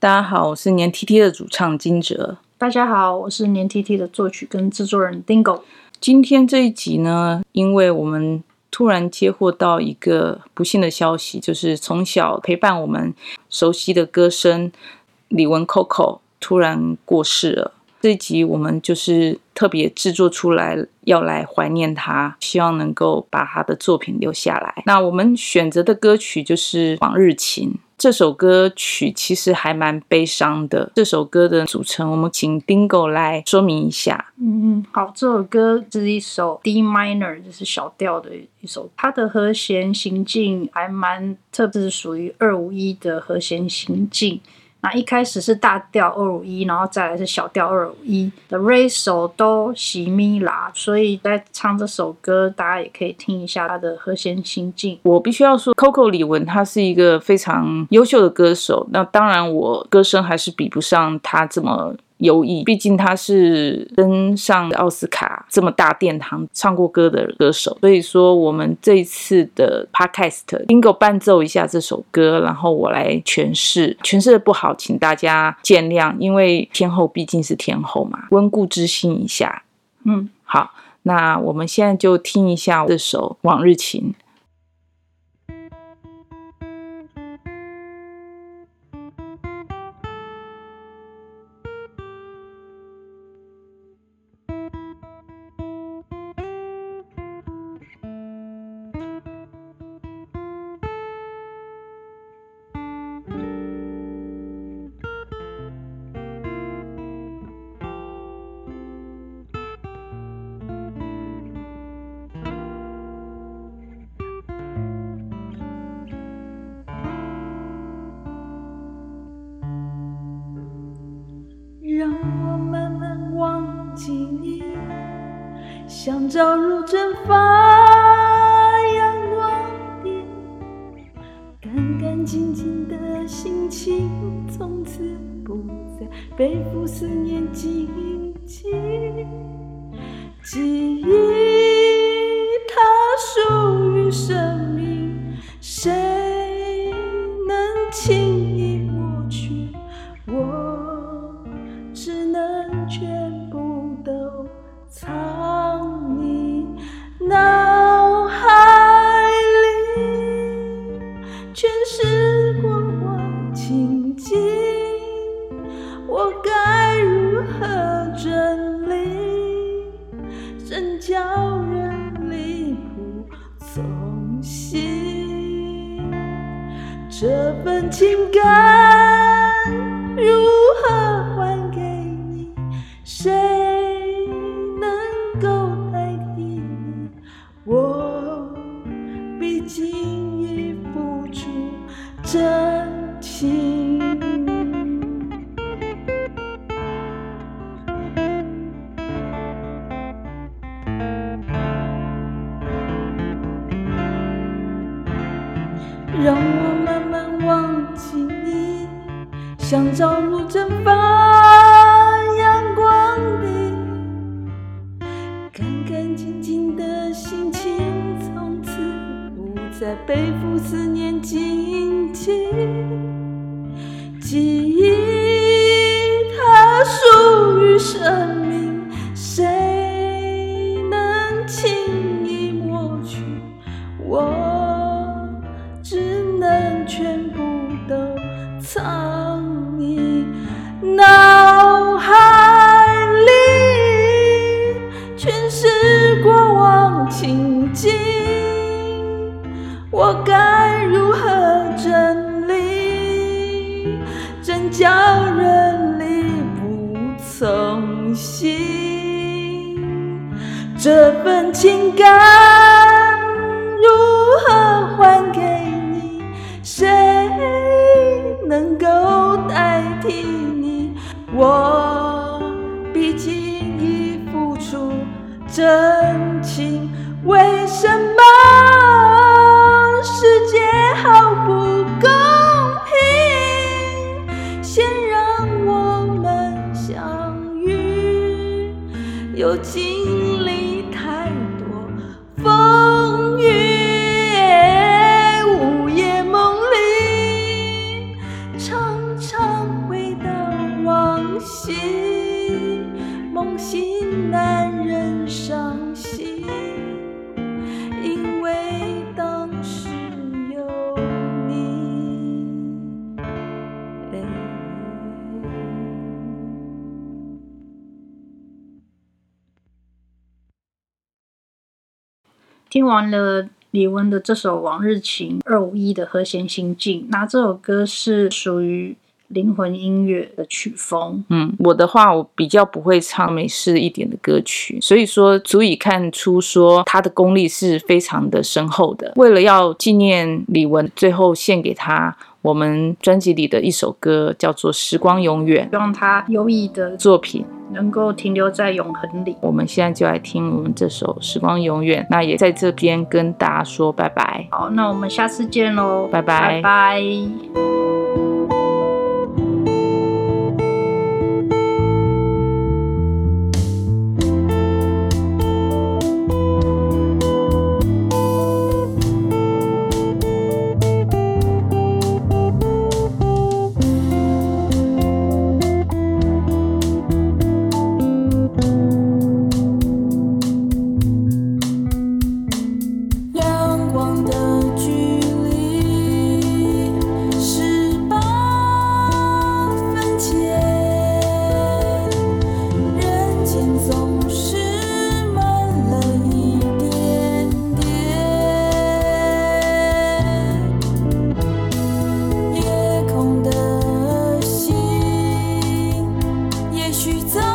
大家好，我是黏 tt 的主唱金哲。大家好，我是黏 tt 的作曲跟制作人 Dingo。今天这一集呢，因为我们突然接获到一个不幸的消息，就是从小陪伴我们熟悉的歌声李玟 Coco 突然过世了。这一集我们就是特别制作出来，要来怀念他，希望能够把他的作品留下来。那我们选择的歌曲就是《往日情》。这首歌曲其实还蛮悲伤的。这首歌的组成，我们请 Dingo 来说明一下。嗯嗯，好，这首歌是一首 D minor，就是小调的一首。它的和弦行进还蛮特别，是属于二五一的和弦行进。那一开始是大调二五一，然后再来是小调二五一的 Re So Do Si Mi La，所以在唱这首歌，大家也可以听一下他的和弦心境。我必须要说，Coco 李玟他是一个非常优秀的歌手，那当然我歌声还是比不上他这么。优异，毕竟他是登上奥斯卡这么大殿堂唱过歌的歌手，所以说我们这一次的 podcast Bingo 伴奏一下这首歌，然后我来诠释，诠释的不好，请大家见谅，因为天后毕竟是天后嘛，温故知新一下。嗯，好，那我们现在就听一下这首《往日情》。像朝如蒸发阳光点，干干净净的心情，从此不再背负思念荆棘。记忆它属于生命，这份情感如何还给你谁能够代替你我毕竟已付出真情让我像朝露蒸发阳光里，干干净净的心情，从此不再背负思念荆棘。记忆它属于生，这份情感如何还给你？谁？能够代替你。我毕竟已付出真情，为什么世界好不公平？先让我们相遇，又经听完了李玟的这首《往日情》二五一的和弦心境，那这首歌是属于灵魂音乐的曲风。嗯，我的话，我比较不会唱美式一点的歌曲，所以说足以看出说他的功力是非常的深厚的。为了要纪念李玟，最后献给他我们专辑里的一首歌，叫做《时光永远》，希望他优异的作品。能够停留在永恒里。我们现在就来听我们这首《时光永远》，那也在这边跟大家说拜拜。好，那我们下次见喽，拜拜，拜 tu